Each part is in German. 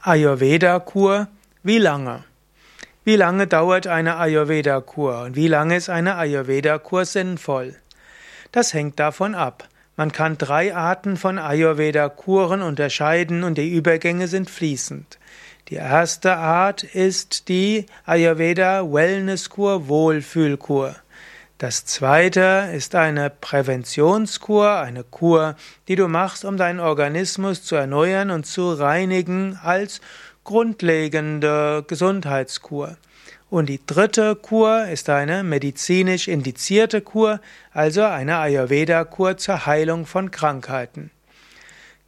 Ayurveda-Kur, wie lange? Wie lange dauert eine Ayurveda-Kur und wie lange ist eine Ayurveda-Kur sinnvoll? Das hängt davon ab. Man kann drei Arten von Ayurveda-Kuren unterscheiden und die Übergänge sind fließend. Die erste Art ist die Ayurveda Wellness-Kur, Wohlfühlkur. Das zweite ist eine Präventionskur, eine Kur, die du machst, um deinen Organismus zu erneuern und zu reinigen als grundlegende Gesundheitskur. Und die dritte Kur ist eine medizinisch indizierte Kur, also eine Ayurveda-Kur zur Heilung von Krankheiten.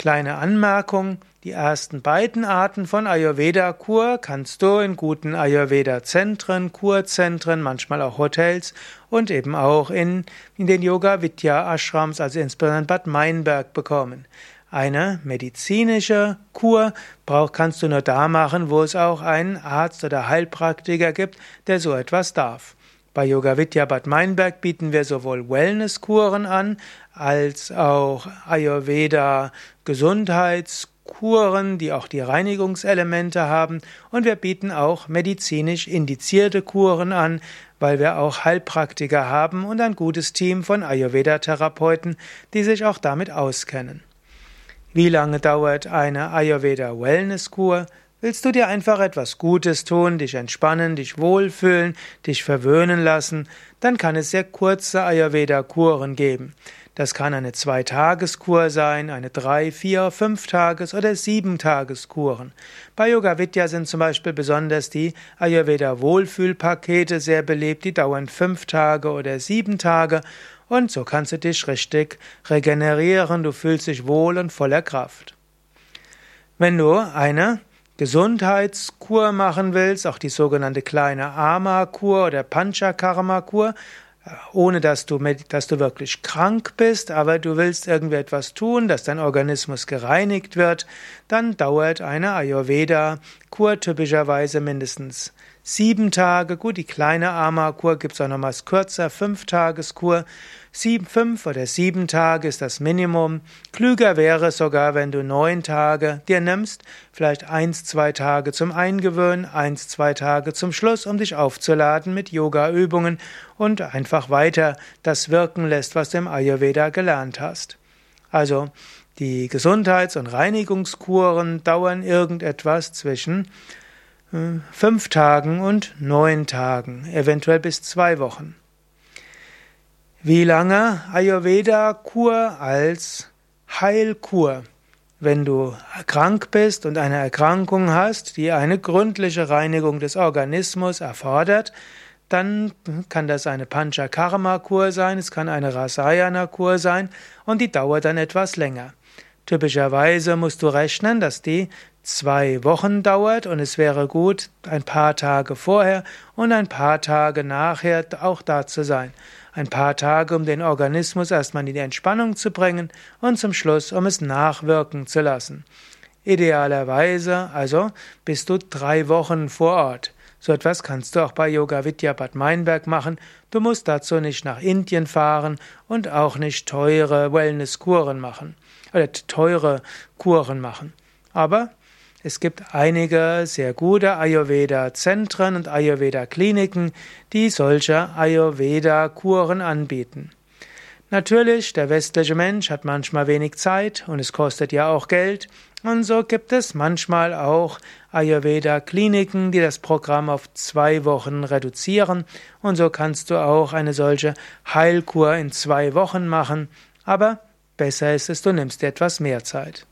Kleine Anmerkung, die ersten beiden Arten von Ayurveda-Kur kannst du in guten Ayurveda-Zentren, Kurzentren, manchmal auch Hotels und eben auch in, in den Yoga-Vidya-Ashrams, also insbesondere in Bad Meinberg, bekommen. Eine medizinische Kur brauch, kannst du nur da machen, wo es auch einen Arzt oder Heilpraktiker gibt, der so etwas darf. Bei Yoga Vidya Bad Meinberg bieten wir sowohl Wellnesskuren an, als auch Ayurveda Gesundheitskuren, die auch die Reinigungselemente haben. Und wir bieten auch medizinisch indizierte Kuren an, weil wir auch Heilpraktiker haben und ein gutes Team von Ayurveda-Therapeuten, die sich auch damit auskennen. Wie lange dauert eine Ayurveda Wellnesskur? Willst du dir einfach etwas Gutes tun, dich entspannen, dich wohlfühlen, dich verwöhnen lassen, dann kann es sehr kurze Ayurveda-Kuren geben. Das kann eine Zwei-Tages-Kur sein, eine Drei-, Vier-, Fünf-Tages- oder Sieben-Tages-Kuren. Bei Yoga Vidya sind zum Beispiel besonders die Ayurveda-Wohlfühlpakete sehr beliebt, die dauern fünf Tage oder sieben Tage und so kannst du dich richtig regenerieren, du fühlst dich wohl und voller Kraft. Wenn du eine Gesundheitskur machen willst, auch die sogenannte kleine Ama-Kur oder Panchakarma-Kur, ohne dass du, dass du wirklich krank bist, aber du willst irgendwie etwas tun, dass dein Organismus gereinigt wird, dann dauert eine Ayurveda-Kur typischerweise mindestens sieben Tage. Gut, die kleine Ama-Kur gibt es auch nochmals kürzer, fünf Tageskur. Sieben, fünf oder sieben Tage ist das Minimum. Klüger wäre es sogar, wenn du neun Tage dir nimmst, vielleicht eins, zwei Tage zum Eingewöhnen, eins, zwei Tage zum Schluss, um dich aufzuladen mit Yoga-Übungen und einfach weiter das wirken lässt, was du im Ayurveda gelernt hast. Also, die Gesundheits- und Reinigungskuren dauern irgendetwas zwischen fünf Tagen und neun Tagen, eventuell bis zwei Wochen. Wie lange Ayurveda-Kur als Heilkur? Wenn du krank bist und eine Erkrankung hast, die eine gründliche Reinigung des Organismus erfordert, dann kann das eine Panchakarma-Kur sein, es kann eine Rasayana-Kur sein und die dauert dann etwas länger. Typischerweise musst du rechnen, dass die zwei Wochen dauert und es wäre gut, ein paar Tage vorher und ein paar Tage nachher auch da zu sein. Ein paar Tage, um den Organismus erstmal in die Entspannung zu bringen und zum Schluss, um es nachwirken zu lassen. Idealerweise also bist du drei Wochen vor Ort. So etwas kannst du auch bei Yoga Vidya Bad Meinberg machen. Du musst dazu nicht nach Indien fahren und auch nicht teure Wellness-Kuren machen oder teure Kuren machen. Aber es gibt einige sehr gute Ayurveda-Zentren und Ayurveda-Kliniken, die solche Ayurveda-Kuren anbieten. Natürlich, der westliche Mensch hat manchmal wenig Zeit und es kostet ja auch Geld. Und so gibt es manchmal auch Ayurveda-Kliniken, die das Programm auf zwei Wochen reduzieren. Und so kannst du auch eine solche Heilkur in zwei Wochen machen. Aber besser ist es, du nimmst dir etwas mehr Zeit.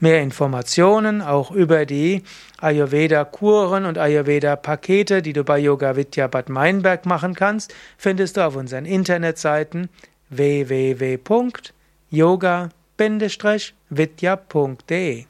Mehr Informationen auch über die Ayurveda-Kuren und Ayurveda-Pakete, die du bei Yoga Vidya Bad Meinberg machen kannst, findest du auf unseren Internetseiten www.yoga-vidya.de